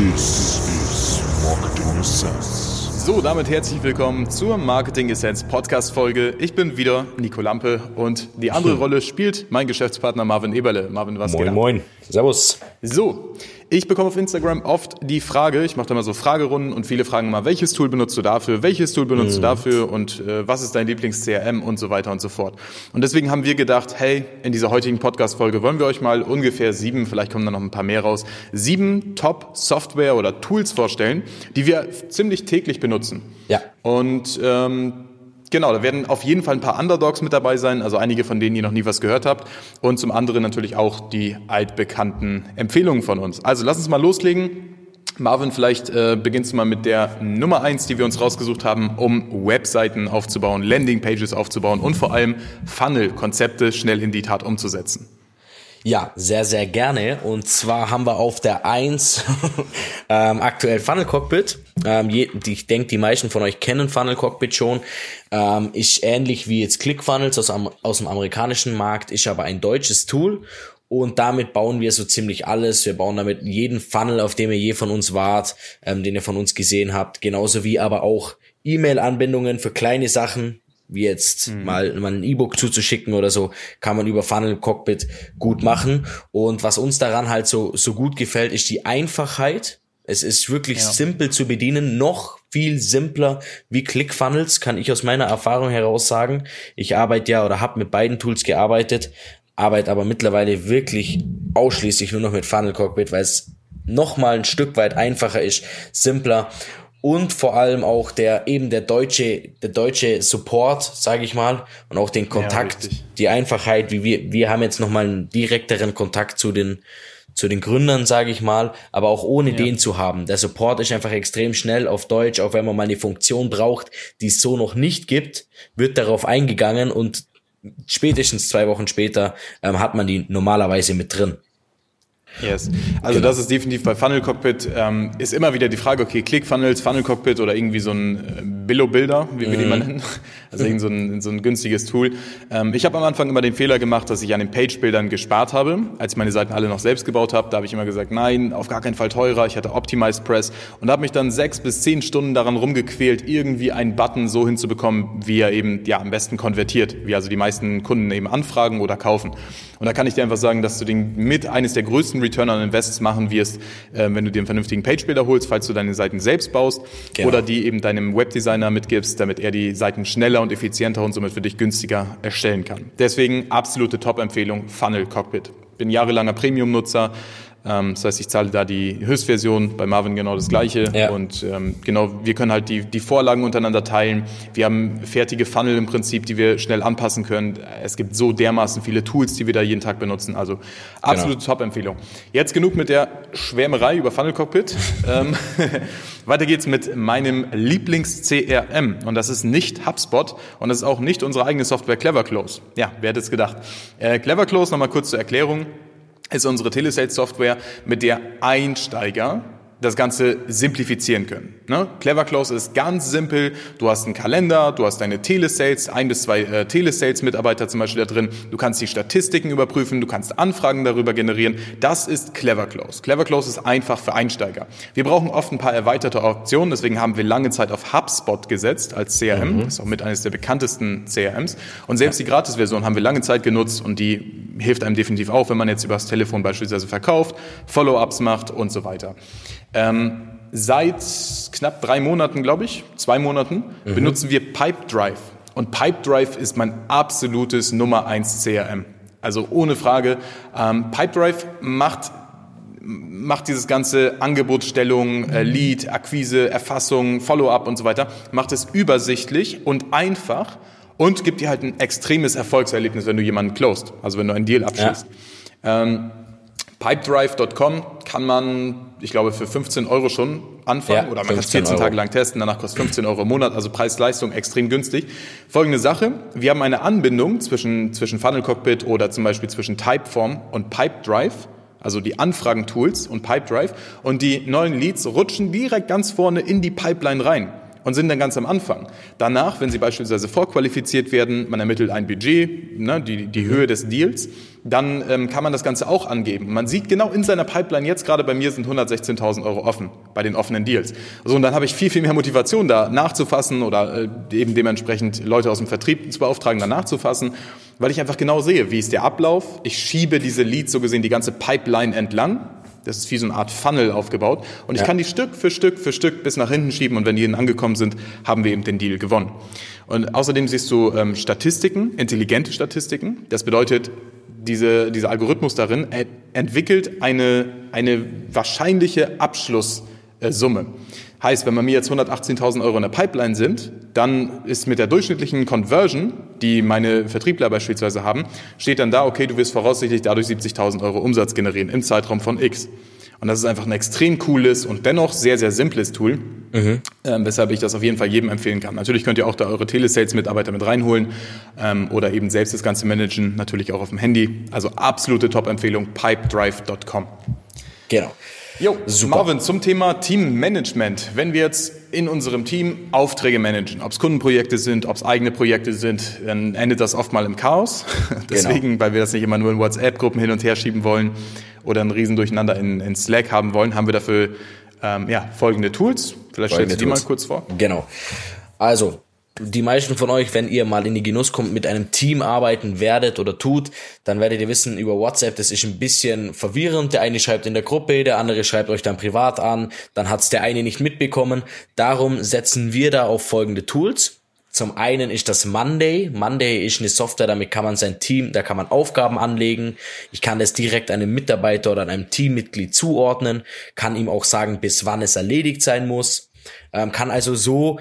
This is Marketing Essence. So, damit herzlich willkommen zur Marketing Essence Podcast Folge. Ich bin wieder Nico Lampe und die andere Rolle spielt mein Geschäftspartner Marvin Eberle. Marvin, was geht Moin, ab? moin. Servus. So, ich bekomme auf Instagram oft die Frage, ich mache da mal so Fragerunden und viele fragen mal, welches Tool benutzt du dafür, welches Tool benutzt du dafür und äh, was ist dein Lieblings-CRM und so weiter und so fort. Und deswegen haben wir gedacht, hey, in dieser heutigen Podcast-Folge wollen wir euch mal ungefähr sieben, vielleicht kommen da noch ein paar mehr raus, sieben Top-Software oder Tools vorstellen, die wir ziemlich täglich benutzen. Ja. Und ähm, genau, da werden auf jeden Fall ein paar Underdogs mit dabei sein, also einige von denen ihr noch nie was gehört habt. Und zum anderen natürlich auch die altbekannten Empfehlungen von uns. Also lass uns mal loslegen. Marvin, vielleicht äh, beginnst du mal mit der Nummer eins, die wir uns rausgesucht haben, um Webseiten aufzubauen, Landingpages aufzubauen und vor allem Funnel-Konzepte schnell in die Tat umzusetzen. Ja, sehr, sehr gerne. Und zwar haben wir auf der 1 ähm, aktuell Funnel Cockpit. Ähm, je, ich denke, die meisten von euch kennen Funnel Cockpit schon. Ähm, ist ähnlich wie jetzt ClickFunnels aus, aus dem amerikanischen Markt, ist aber ein deutsches Tool. Und damit bauen wir so ziemlich alles. Wir bauen damit jeden Funnel, auf dem ihr je von uns wart, ähm, den ihr von uns gesehen habt. Genauso wie aber auch E-Mail-Anbindungen für kleine Sachen, wie jetzt mal, mal ein E-Book zuzuschicken oder so, kann man über Funnel Cockpit gut machen. Und was uns daran halt so, so gut gefällt, ist die Einfachheit. Es ist wirklich simpel zu bedienen, noch viel simpler wie ClickFunnels, kann ich aus meiner Erfahrung heraus sagen. Ich arbeite ja oder habe mit beiden Tools gearbeitet, arbeite aber mittlerweile wirklich ausschließlich nur noch mit Funnel Cockpit, weil es noch mal ein Stück weit einfacher ist, simpler und vor allem auch der eben der deutsche der deutsche Support, sage ich mal, und auch den Kontakt, richtig. die Einfachheit, wie wir wir haben jetzt noch mal einen direkteren Kontakt zu den zu den Gründern, sage ich mal, aber auch ohne den zu haben. Der Support ist einfach extrem schnell auf Deutsch, auch wenn man mal eine Funktion braucht, die es so noch nicht gibt, wird darauf eingegangen und spätestens zwei Wochen später ähm, hat man die normalerweise mit drin. Yes. Also das ist definitiv bei Funnel Cockpit ähm, ist immer wieder die Frage, okay, ClickFunnels, Funnel Cockpit oder irgendwie so ein äh, Billo-Builder, wie wir die mal nennen. Also irgend so ein, so ein günstiges Tool. Ähm, ich habe am Anfang immer den Fehler gemacht, dass ich an den Page-Bildern gespart habe. Als ich meine Seiten alle noch selbst gebaut habe, da habe ich immer gesagt, nein, auf gar keinen Fall teurer. Ich hatte Optimized Press und habe mich dann sechs bis zehn Stunden daran rumgequält, irgendwie einen Button so hinzubekommen, wie er eben ja am besten konvertiert, wie also die meisten Kunden eben anfragen oder kaufen. Und da kann ich dir einfach sagen, dass du den mit eines der größten Return on Invests machen wirst, äh, wenn du dir einen vernünftigen Page-Builder holst, falls du deine Seiten selbst baust Genau. oder die eben deinem Webdesigner mitgibst, damit er die Seiten schneller und effizienter und somit für dich günstiger erstellen kann. Deswegen absolute Top-Empfehlung Funnel Cockpit. Bin jahrelanger Premium-Nutzer. Ähm, das heißt, ich zahle da die Höchstversion, bei Marvin genau das gleiche. Ja. Und ähm, genau, wir können halt die, die Vorlagen untereinander teilen. Wir haben fertige Funnel im Prinzip, die wir schnell anpassen können. Es gibt so dermaßen viele Tools, die wir da jeden Tag benutzen. Also absolute Top-Empfehlung. Jetzt genug mit der Schwärmerei über Funnel Cockpit. ähm, weiter geht's mit meinem Lieblings-CRM. Und das ist nicht HubSpot und das ist auch nicht unsere eigene Software Cleverclose. Ja, wer hätte es gedacht? Äh, Cleverclose, nochmal kurz zur Erklärung ist unsere Telesales-Software, mit der Einsteiger das Ganze simplifizieren können. Ne? Cleverclose ist ganz simpel. Du hast einen Kalender, du hast deine Telesales, ein bis zwei äh, Telesales-Mitarbeiter zum Beispiel da drin. Du kannst die Statistiken überprüfen, du kannst Anfragen darüber generieren. Das ist Cleverclose. Cleverclose ist einfach für Einsteiger. Wir brauchen oft ein paar erweiterte Optionen, deswegen haben wir lange Zeit auf HubSpot gesetzt als CRM. Das ist auch mit eines der bekanntesten CRMs. Und selbst die Gratis-Version haben wir lange Zeit genutzt und die hilft einem definitiv auch, wenn man jetzt übers Telefon beispielsweise verkauft, Follow-ups macht und so weiter. Ähm, seit knapp drei Monaten, glaube ich, zwei Monaten, benutzen wir Pipedrive. Und Pipedrive ist mein absolutes Nummer eins CRM. Also ohne Frage. Ähm, Pipedrive macht macht dieses ganze Angebotsstellung, äh, Lead, Akquise, Erfassung, Follow-up und so weiter, macht es übersichtlich und einfach und gibt dir halt ein extremes Erfolgserlebnis, wenn du jemanden closed, also wenn du einen Deal abschließt. Ähm, Pipedrive.com kann man, ich glaube, für 15 Euro schon anfangen Ja, oder man kann es 15 14 Tage lang testen, danach kostet 15 Euro im Monat, also Preis-Leistung extrem günstig. Folgende Sache, wir haben eine Anbindung zwischen, zwischen Funnel Cockpit oder zum Beispiel zwischen Typeform und Pipedrive, also die Anfragentools und Pipedrive und die neuen Leads rutschen direkt ganz vorne in die Pipeline rein. Und sind dann ganz am Anfang. Danach, wenn sie beispielsweise vorqualifiziert werden, man ermittelt ein Budget, ne, die, die Höhe des Deals, dann ähm, kann man das Ganze auch angeben. Man sieht genau in seiner Pipeline, jetzt gerade bei mir sind 116.000 Euro offen bei den offenen Deals. So, und dann habe ich viel, viel mehr Motivation da nachzufassen oder äh, eben dementsprechend Leute aus dem Vertrieb zu beauftragen, da nachzufassen, weil ich einfach genau sehe, wie ist der Ablauf. Ich schiebe diese Leads so gesehen die ganze Pipeline entlang das ist wie so eine Art Funnel aufgebaut. Und ich ja. kann die Stück für Stück für Stück bis nach hinten schieben. Und wenn die hinten angekommen sind, haben wir eben den Deal gewonnen. Und außerdem siehst du ähm, Statistiken, intelligente Statistiken. Das bedeutet, diese, dieser Algorithmus darin entwickelt eine, eine wahrscheinliche Abschlusssumme. Heißt, wenn bei mir jetzt 118.000 Euro in der Pipeline sind, dann ist mit der durchschnittlichen Conversion, die meine Vertriebler beispielsweise haben, steht dann da, okay, du wirst voraussichtlich dadurch 70.000 Euro Umsatz generieren im Zeitraum von X. Und das ist einfach ein extrem cooles und dennoch sehr, sehr simples Tool, mhm. ähm, weshalb ich das auf jeden Fall jedem empfehlen kann. Natürlich könnt ihr auch da eure Telesales-Mitarbeiter mit reinholen ähm, oder eben selbst das Ganze managen, natürlich auch auf dem Handy. Also absolute Top-Empfehlung, pipedrive.com. Genau. Jo, Super. Marvin, zum Thema Teammanagement. Wenn wir jetzt in unserem Team Aufträge managen, ob es Kundenprojekte sind, ob es eigene Projekte sind, dann endet das oft mal im Chaos. Deswegen, genau. weil wir das nicht immer nur in WhatsApp-Gruppen hin und her schieben wollen oder ein Riesendurcheinander in, in Slack haben wollen, haben wir dafür ähm, ja, folgende Tools. Vielleicht folgende stellst du die mal kurz vor. Genau. Also, die meisten von euch, wenn ihr mal in die Genuss kommt, mit einem Team arbeiten werdet oder tut, dann werdet ihr wissen, über WhatsApp, das ist ein bisschen verwirrend. Der eine schreibt in der Gruppe, der andere schreibt euch dann privat an, dann hat's der eine nicht mitbekommen. Darum setzen wir da auf folgende Tools. Zum einen ist das Monday. Monday ist eine Software, damit kann man sein Team, da kann man Aufgaben anlegen. Ich kann das direkt einem Mitarbeiter oder einem Teammitglied zuordnen, kann ihm auch sagen, bis wann es erledigt sein muss. Ähm, kann also so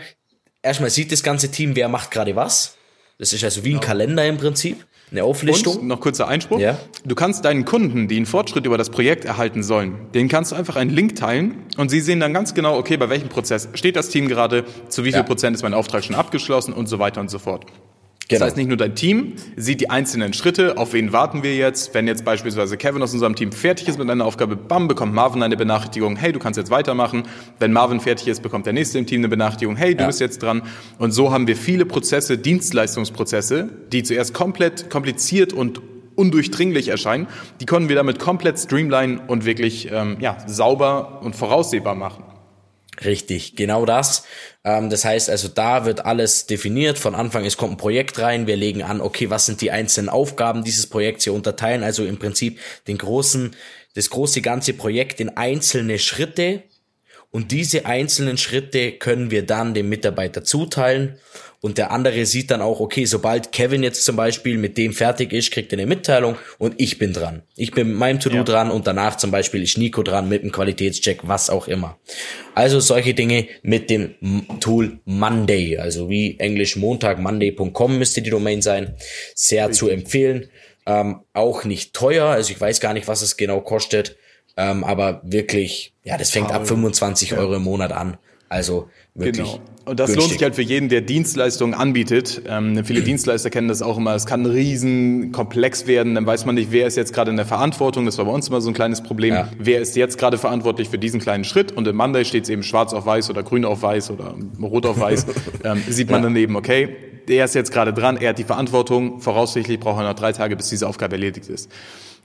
erstmal sieht das ganze Team, wer macht gerade was. Das ist also wie ein Kalender im Prinzip. Eine Auflistung. Und noch kurzer Einspruch. Ja. Du kannst deinen Kunden, die einen Fortschritt über das Projekt erhalten sollen, denen kannst du einfach einen Link teilen und sie sehen dann ganz genau, okay, bei welchem Prozess steht das Team gerade, zu wie viel ja. Prozent ist mein Auftrag schon abgeschlossen und so weiter und so fort. Genau. Das heißt, nicht nur dein Team sieht die einzelnen Schritte, auf wen warten wir jetzt. Wenn jetzt beispielsweise Kevin aus unserem Team fertig ist mit einer Aufgabe, bam, bekommt Marvin eine Benachrichtigung, hey, du kannst jetzt weitermachen. Wenn Marvin fertig ist, bekommt der nächste im Team eine Benachrichtigung, hey, du ja. bist jetzt dran. Und so haben wir viele Prozesse, Dienstleistungsprozesse, die zuerst komplett kompliziert und undurchdringlich erscheinen, die können wir damit komplett streamline und wirklich ähm, ja, sauber und voraussehbar machen. Richtig, genau das. Ähm, das heißt also, da wird alles definiert. Von Anfang, es kommt ein Projekt rein, wir legen an, okay, was sind die einzelnen Aufgaben dieses Projekts hier unterteilen, also im Prinzip den großen, das große ganze Projekt in einzelne Schritte. Und diese einzelnen Schritte können wir dann dem Mitarbeiter zuteilen und der andere sieht dann auch, okay, sobald Kevin jetzt zum Beispiel mit dem fertig ist, kriegt er eine Mitteilung und ich bin dran. Ich bin mit meinem To-Do ja. dran und danach zum Beispiel ist Nico dran mit dem Qualitätscheck, was auch immer. Also solche Dinge mit dem Tool Monday, also wie englisch Montag, monday.com müsste die Domain sein. Sehr Richtig. zu empfehlen. Ähm, auch nicht teuer, also ich weiß gar nicht, was es genau kostet, ähm, aber wirklich, ja, das fängt ab 25 Euro im Monat an. Also wirklich. Genau. Und das günstig. lohnt sich halt für jeden, der Dienstleistungen anbietet. Ähm, viele Dienstleister kennen das auch immer. Es kann ein Riesenkomplex werden. Dann weiß man nicht, wer ist jetzt gerade in der Verantwortung. Das war bei uns immer so ein kleines Problem. Ja. Wer ist jetzt gerade verantwortlich für diesen kleinen Schritt? Und im Monday steht es eben schwarz auf weiß oder grün auf weiß oder rot auf weiß. ähm, sieht man ja. daneben, okay, der ist jetzt gerade dran. Er hat die Verantwortung. Voraussichtlich braucht er noch drei Tage, bis diese Aufgabe erledigt ist.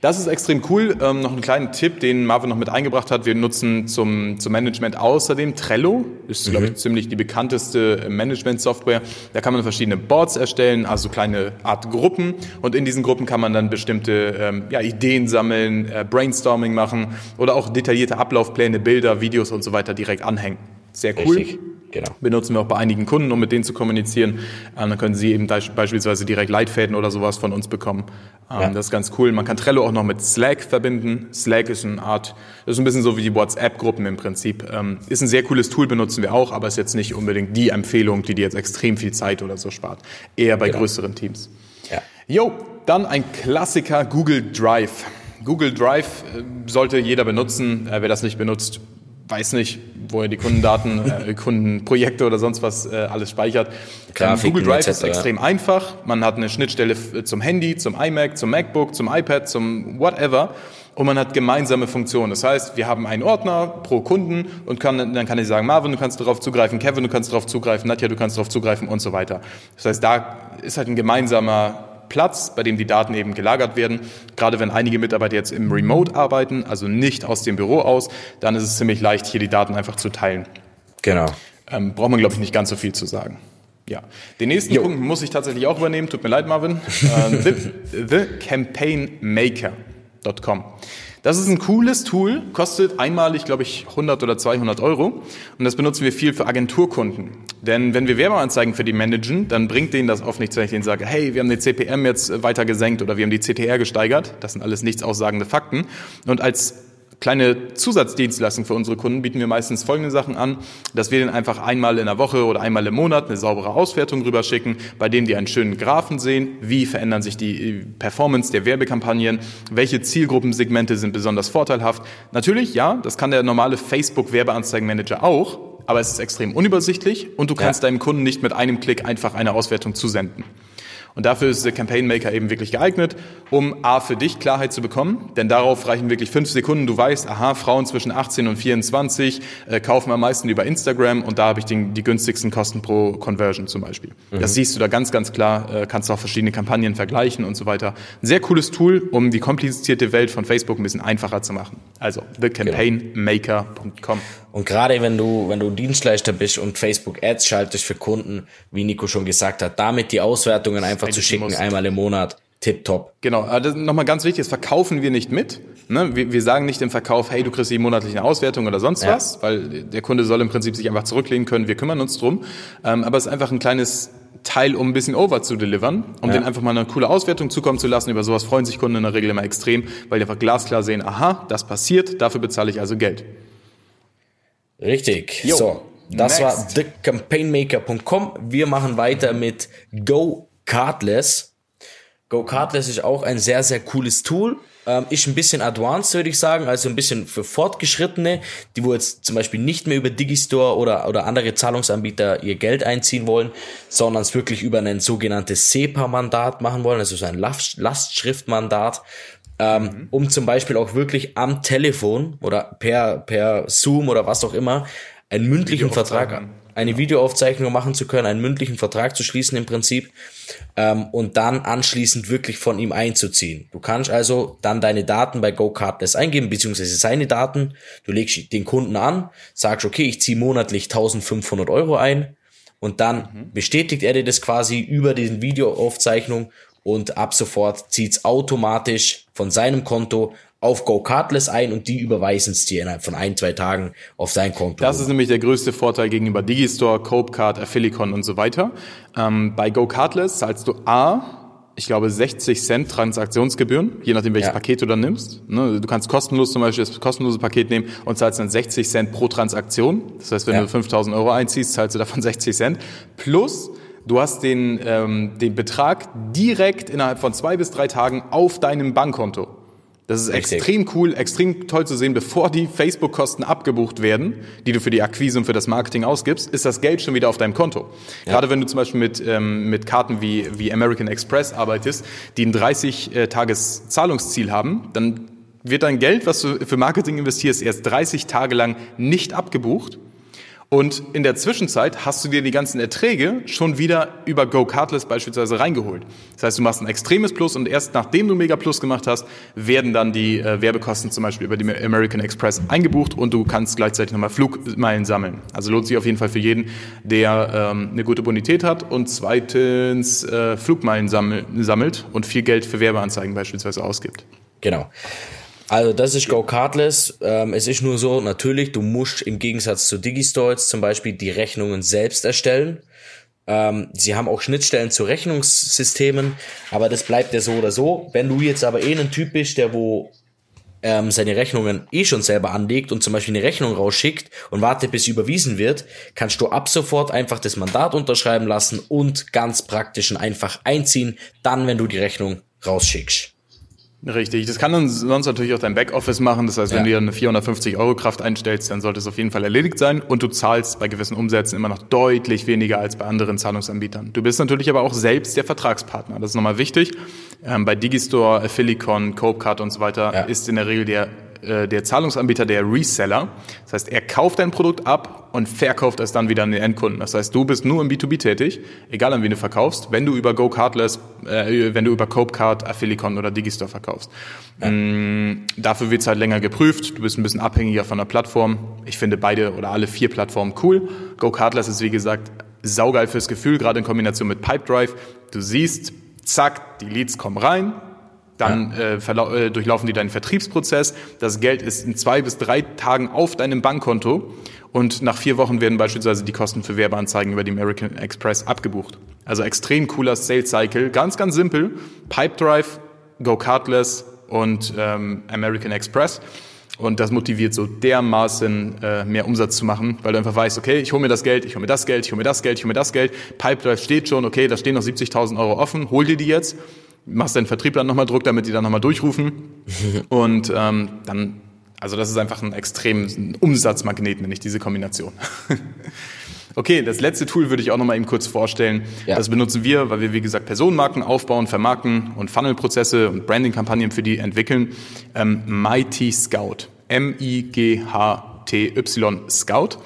Das ist extrem cool. Ähm, noch einen kleinen Tipp, den Marvin noch mit eingebracht hat. Wir nutzen zum, zum Management außerdem Trello. Ist, mhm. glaube ich, ziemlich die bekannteste Management-Software. Da kann man verschiedene Boards erstellen, also kleine Art Gruppen. Und in diesen Gruppen kann man dann bestimmte ähm, ja, Ideen sammeln, äh, Brainstorming machen oder auch detaillierte Ablaufpläne, Bilder, Videos und so weiter direkt anhängen. Sehr cool. Richtig. Genau. Benutzen wir auch bei einigen Kunden, um mit denen zu kommunizieren. Ähm, dann können sie eben beispielsweise direkt Leitfäden oder sowas von uns bekommen. Ähm, ja. Das ist ganz cool. Man kann Trello auch noch mit Slack verbinden. Slack ist eine Art, das ist ein bisschen so wie die WhatsApp-Gruppen im Prinzip. Ähm, ist ein sehr cooles Tool, benutzen wir auch, aber ist jetzt nicht unbedingt die Empfehlung, die dir jetzt extrem viel Zeit oder so spart. Eher bei genau. größeren Teams. Ja. Jo, dann ein Klassiker, Google Drive. Google Drive äh, sollte jeder benutzen. Äh, wer das nicht benutzt, weiß nicht, wo er die Kundendaten, äh, Kundenprojekte oder sonst was äh, alles speichert. Grafiken, Google Drive ist extrem einfach. Man hat eine Schnittstelle zum Handy, zum iMac, zum MacBook, zum iPad, zum whatever. und man hat gemeinsame Funktionen. Das heißt, wir haben einen Ordner pro Kunden und kann, dann kann ich sagen, Marvin, du kannst darauf zugreifen, Kevin, du kannst darauf zugreifen, Nadja, du kannst darauf zugreifen und so weiter. Das heißt, da ist halt ein gemeinsamer Platz, bei dem die Daten eben gelagert werden. Gerade wenn einige Mitarbeiter jetzt im Remote arbeiten, also nicht aus dem Büro aus, dann ist es ziemlich leicht, hier die Daten einfach zu teilen. Genau. Ähm, braucht man, glaube ich, nicht ganz so viel zu sagen. Ja, den nächsten jo. Punkt muss ich tatsächlich auch übernehmen. Tut mir leid, Marvin. Äh, the, thecampaignmaker.com. Das ist ein cooles Tool, kostet einmalig, glaube ich, 100 oder 200 Euro. Und das benutzen wir viel für Agenturkunden. Denn wenn wir Werbeanzeigen für die managen, dann bringt denen das oft nichts, wenn ich denen sage, hey, wir haben den CPM jetzt weiter gesenkt oder wir haben die CTR gesteigert. Das sind alles nichts aussagende Fakten. Und als kleine Zusatzdienstleistung für unsere Kunden bieten wir meistens folgende Sachen an, dass wir denen einfach einmal in der Woche oder einmal im Monat eine saubere Auswertung rüberschicken, bei denen die einen schönen Graphen sehen, wie verändern sich die Performance der Werbekampagnen, welche Zielgruppensegmente sind besonders vorteilhaft. Natürlich, ja, das kann der normale Facebook Werbeanzeigenmanager auch, aber es ist extrem unübersichtlich und du kannst ja. deinem Kunden nicht mit einem Klick einfach eine Auswertung zusenden. Und dafür ist der Campaign Maker eben wirklich geeignet, um A für dich Klarheit zu bekommen, denn darauf reichen wirklich fünf Sekunden. Du weißt, aha, Frauen zwischen 18 und 24 äh, kaufen am meisten über Instagram und da habe ich den, die günstigsten Kosten pro Conversion zum Beispiel. Mhm. Das siehst du da ganz, ganz klar, äh, kannst auch verschiedene Kampagnen vergleichen und so weiter. Ein sehr cooles Tool, um die komplizierte Welt von Facebook ein bisschen einfacher zu machen. Also thecampaignmaker.com. Und gerade wenn du, wenn du Dienstleister bist und Facebook Ads schaltest für Kunden, wie Nico schon gesagt hat, damit die Auswertungen einfach zu schicken, muss. einmal im Monat, tipptopp. Genau, also nochmal ganz wichtig, das verkaufen wir nicht mit. Ne? Wir, wir, sagen nicht im Verkauf, hey, du kriegst die monatliche Auswertung oder sonst ja. was, weil der Kunde soll im Prinzip sich einfach zurücklehnen können, wir kümmern uns drum. Ähm, aber es ist einfach ein kleines Teil, um ein bisschen over zu delivern, um ja. denen einfach mal eine coole Auswertung zukommen zu lassen. Über sowas freuen sich Kunden in der Regel immer extrem, weil die einfach glasklar sehen, aha, das passiert, dafür bezahle ich also Geld. Richtig. Jo. So, das Next. war thecampaignmaker.com. Wir machen weiter mit Go Cardless. Go Cardless ist auch ein sehr, sehr cooles Tool. Ähm, ist ein bisschen advanced, würde ich sagen, also ein bisschen für Fortgeschrittene, die wo jetzt zum Beispiel nicht mehr über Digistore oder, oder andere Zahlungsanbieter ihr Geld einziehen wollen, sondern es wirklich über ein sogenanntes SEPA-Mandat machen wollen, also so ein Lastschriftmandat, ähm, mhm. um zum Beispiel auch wirklich am Telefon oder per, per Zoom oder was auch immer einen mündlichen Vertrag, eine ja. Videoaufzeichnung machen zu können, einen mündlichen Vertrag zu schließen im Prinzip ähm, und dann anschließend wirklich von ihm einzuziehen. Du kannst also dann deine Daten bei GoCardless eingeben, beziehungsweise seine Daten. Du legst den Kunden an, sagst, okay, ich ziehe monatlich 1500 Euro ein und dann mhm. bestätigt er dir das quasi über diesen Videoaufzeichnung und ab sofort zieht's automatisch von seinem Konto auf GoCardless ein und die überweisen es dir innerhalb von ein, zwei Tagen auf dein Konto. Das ist nämlich der größte Vorteil gegenüber Digistore, Copecard, Affilicon und so weiter. Ähm, bei GoCardless zahlst du A, ich glaube, 60 Cent Transaktionsgebühren, je nachdem, welches ja. Paket du dann nimmst. Ne, du kannst kostenlos zum Beispiel das kostenlose Paket nehmen und zahlst dann 60 Cent pro Transaktion. Das heißt, wenn ja. du 5000 Euro einziehst, zahlst du davon 60 Cent. Plus, Du hast den, ähm, den Betrag direkt innerhalb von zwei bis drei Tagen auf deinem Bankkonto. Das ist Richtig. extrem cool, extrem toll zu sehen, bevor die Facebook-Kosten abgebucht werden, die du für die Akquise und für das Marketing ausgibst, ist das Geld schon wieder auf deinem Konto. Ja. Gerade wenn du zum Beispiel mit, ähm, mit Karten wie, wie American Express arbeitest, die ein 30-Tages-Zahlungsziel haben, dann wird dein Geld, was du für Marketing investierst, erst 30 Tage lang nicht abgebucht und in der Zwischenzeit hast du dir die ganzen Erträge schon wieder über Go Cardless beispielsweise reingeholt. Das heißt, du machst ein extremes Plus und erst nachdem du Mega Plus gemacht hast, werden dann die äh, Werbekosten zum Beispiel über die American Express eingebucht und du kannst gleichzeitig nochmal Flugmeilen sammeln. Also lohnt sich auf jeden Fall für jeden, der ähm, eine gute Bonität hat und zweitens äh, Flugmeilen sammel sammelt und viel Geld für Werbeanzeigen beispielsweise ausgibt. Genau. Also das ist Go Cardless. Ähm, es ist nur so, natürlich, du musst im Gegensatz zu Digistore zum Beispiel die Rechnungen selbst erstellen. Ähm, sie haben auch Schnittstellen zu Rechnungssystemen, aber das bleibt ja so oder so. Wenn du jetzt aber eh ein Typ bist, der wo ähm, seine Rechnungen eh schon selber anlegt und zum Beispiel eine Rechnung rausschickt und wartet, bis sie überwiesen wird, kannst du ab sofort einfach das Mandat unterschreiben lassen und ganz praktisch und einfach einziehen, dann, wenn du die Rechnung rausschickst. Richtig, das kann dann sonst natürlich auch dein Backoffice machen. Das heißt, wenn ja. du dir eine 450 Euro Kraft einstellst, dann sollte es auf jeden Fall erledigt sein und du zahlst bei gewissen Umsätzen immer noch deutlich weniger als bei anderen Zahlungsanbietern. Du bist natürlich aber auch selbst der Vertragspartner. Das ist nochmal wichtig. Ähm, bei Digistore, Affilicon, Copecard und so weiter ja. ist in der Regel der äh, der Zahlungsanbieter der Reseller. Das heißt, er kauft dein Produkt ab und verkauft es dann wieder an den Endkunden. Das heißt, du bist nur im B2B tätig, egal an wen du verkaufst, wenn du über GoCardless, äh, wenn du über Copecard, Affilicon oder Digistore verkaufst. Ja. Ähm, dafür wird's halt länger geprüft. Du bist ein bisschen abhängiger von der Plattform. Ich finde beide oder alle vier Plattformen cool. GoCardless ist, wie gesagt, saugeil fürs Gefühl, gerade in Kombination mit Pipedrive. Du siehst, zack, die Leads kommen rein, dann äh, äh, durchlaufen die deinen Vertriebsprozess. Das Geld ist in zwei bis drei Tagen auf deinem Bankkonto und nach vier Wochen werden beispielsweise die Kosten für Werbeanzeigen über die American Express abgebucht. Also extrem cooler Sales Cycle, ganz, ganz simpel. Pipedrive, Go Cardless und ähm, American Express. Und das motiviert so dermaßen äh, mehr Umsatz zu machen, weil du einfach weißt, okay, ich hole mir das Geld, ich hole mir das Geld, ich hole mir das Geld, ich hole mir das Geld. Pipedrive steht schon, okay, da stehen noch 70.000 Euro offen, hol dir die jetzt machst deinen Vertriebler nochmal Druck, damit die dann nochmal durchrufen. Und ähm, dann, also das ist einfach ein extrem Umsatzmagnet, nenne ich diese Kombination. okay, das letzte Tool würde ich auch nochmal eben kurz vorstellen. Ja. Das benutzen wir, weil wir, wie gesagt, Personenmarken aufbauen, vermarkten und Funnelprozesse und Branding-Kampagnen für die entwickeln. Ähm, Mighty Scout. M-I-G-H-T-Y Scout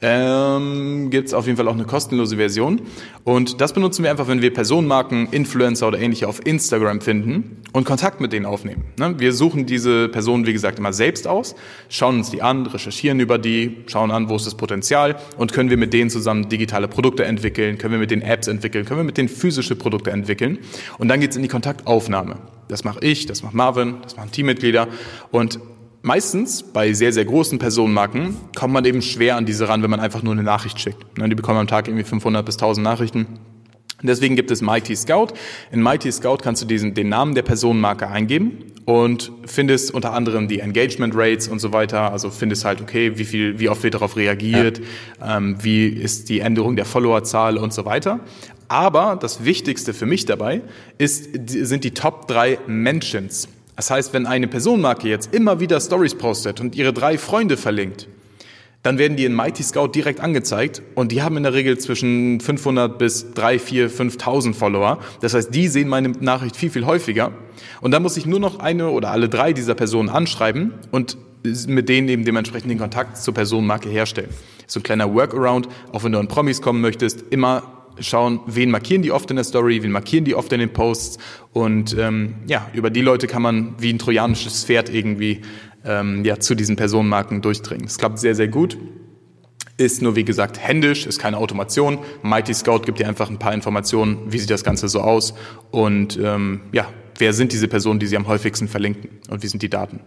ähm, gibt es auf jeden Fall auch eine kostenlose Version. Und das benutzen wir einfach, wenn wir Personenmarken, Influencer oder ähnliche auf Instagram finden und Kontakt mit denen aufnehmen. Ne? Wir suchen diese Personen, wie gesagt, immer selbst aus, schauen uns die an, recherchieren über die, schauen an, wo ist das Potenzial und können wir mit denen zusammen digitale Produkte entwickeln, können wir mit den Apps entwickeln, können wir mit denen physische Produkte entwickeln. Und dann geht's in die Kontaktaufnahme. Das mache ich, das macht Marvin, das machen Teammitglieder. Und meistens bei sehr, sehr großen Personenmarken kommt man eben schwer an diese ran, wenn man einfach nur eine Nachricht schickt. Ne, die bekommen am Tag irgendwie 500 bis 1000 Nachrichten. Deswegen gibt es Mighty Scout. In Mighty Scout kannst du diesen, den Namen der Personenmarke eingeben und findest unter anderem die Engagement Rates und so weiter. Also findest halt, okay, wie viel, wie oft wird darauf reagiert, ja. ähm, wie ist die Änderung der Followerzahl und so weiter. Aber das Wichtigste für mich dabei ist, sind die Top drei Mentions. Das heißt, wenn eine Personenmarke jetzt immer wieder Stories postet und ihre drei Freunde verlinkt, dann werden die in Mighty Scout direkt angezeigt und die haben in der Regel zwischen 500 bis 3, 4, 5.000 Follower. Das heißt, die sehen meine Nachricht viel, viel häufiger. Und dann muss ich nur noch eine oder alle drei dieser Personen anschreiben und mit denen eben dementsprechend den Kontakt zur Personenmarke herstellen. So ein kleiner Workaround, auch wenn du an Promis kommen möchtest, immer schauen, wen markieren die oft in der Story, wen markieren die oft in den Posts und ähm, ja, über die Leute kann man wie ein trojanisches Pferd irgendwie ähm, ja, zu diesen Personenmarken durchdringen. Es klappt sehr, sehr gut. Ist nur, wie gesagt, händisch, ist keine Automation. Mighty Scout gibt dir einfach ein paar Informationen, wie sieht das Ganze so aus und ähm, ja, wer sind diese Personen, die sie am häufigsten verlinken und wie sind die Daten.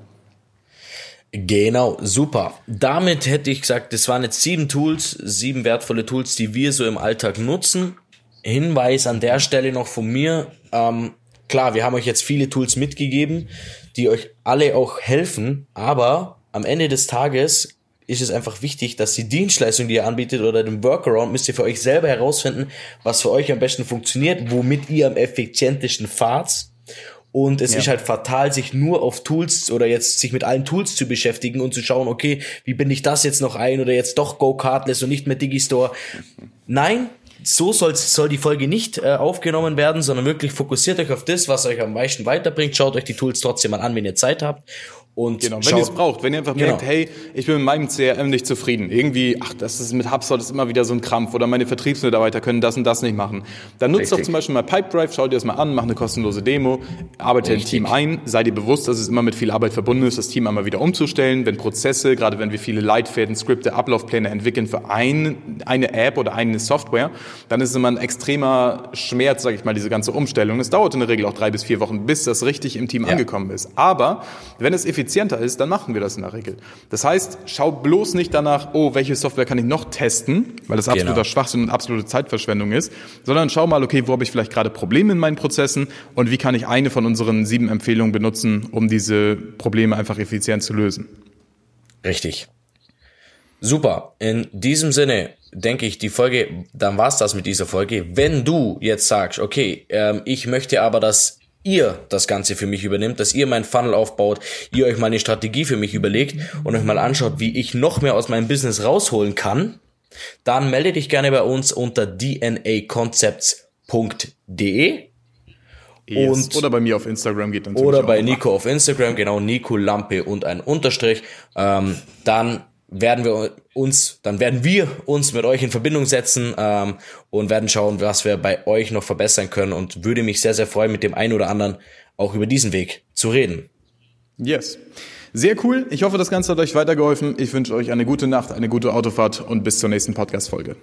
Genau, super. Damit hätte ich gesagt, das waren jetzt sieben Tools, sieben wertvolle Tools, die wir so im Alltag nutzen. Hinweis an der Stelle noch von mir. Ähm, klar, wir haben euch jetzt viele Tools mitgegeben, die euch alle auch helfen, aber am Ende des Tages ist es einfach wichtig, dass die Dienstleistung, die ihr anbietet oder den Workaround, müsst ihr für euch selber herausfinden, was für euch am besten funktioniert, womit ihr am effizientesten fahrt und es ja. ist halt fatal, sich nur auf Tools oder jetzt sich mit allen Tools zu beschäftigen und zu schauen, okay, wie bin ich das jetzt noch ein oder jetzt doch Go Cardless und nicht mehr Digistore. Nein, so soll, soll die Folge nicht äh, aufgenommen werden, sondern wirklich fokussiert euch auf das, was euch am meisten weiterbringt. Schaut euch die Tools trotzdem mal an, wenn ihr Zeit habt und genau, wenn ihr es braucht, wenn ihr einfach genau. merkt, hey, ich bin mit meinem CRM nicht zufrieden. Irgendwie, ach, das ist mit HubSpot ist immer wieder so ein Krampf oder meine Vertriebsmitarbeiter können das und das nicht machen. Dann nutzt Richtig. doch zum Beispiel mal Pipedrive, schaut dir das mal an, macht eine kostenlose Demo, arbeitet ein Team ein, sei dir bewusst, dass es immer mit viel Arbeit verbunden ist, das Team einmal wieder umzustellen, wenn Prozesse, gerade wenn wir viele Leitfäden, Skripte, Ablaufpläne entwickeln für ein, eine App oder eine Software, dann ist es immer ein extremer Schmerz, sage ich mal, diese ganze Umstellung. Es dauert in der Regel auch drei bis vier Wochen, bis das richtig im Team ja. angekommen ist. Aber wenn es effizienter ist, dann machen wir das in der Regel. Das heißt, schau bloß nicht danach, oh, welche Software kann ich noch testen, weil das absoluter genau. Schwachsinn und absolute Zeitverschwendung ist, sondern schau mal, okay, wo habe ich vielleicht gerade Probleme in meinen Prozessen und wie kann ich eine von unseren sieben Empfehlungen benutzen, um diese Probleme einfach effizient zu lösen. Richtig. Super. In diesem Sinne denke ich, die Folge, dann war's das mit dieser Folge. Wenn du jetzt sagst, okay, ähm, ich möchte aber, dass ihr das Ganze für mich übernimmt, dass ihr meinen Funnel aufbaut, ihr euch mal eine Strategie für mich überlegt und euch mal anschaut, wie ich noch mehr aus meinem Business rausholen kann, dann melde dich gerne bei uns unter dnaconcepts.de Yes. Und oder bei mir auf Instagram geht natürlich Oder bei Nico auf Instagram, genau, Nico Lampe und ein Unterstrich. Ähm, dann werden wir uns, dann werden wir uns mit euch in Verbindung setzen ähm, und werden schauen, was wir bei euch noch verbessern können und würde mich sehr, sehr freuen, mit dem einen oder anderen auch über diesen Weg zu reden. Yes. Sehr cool. Ich hoffe, das Ganze hat euch weitergeholfen. Ich wünsche euch eine gute Nacht, eine gute Autofahrt und bis zur nächsten Podcast-Folge.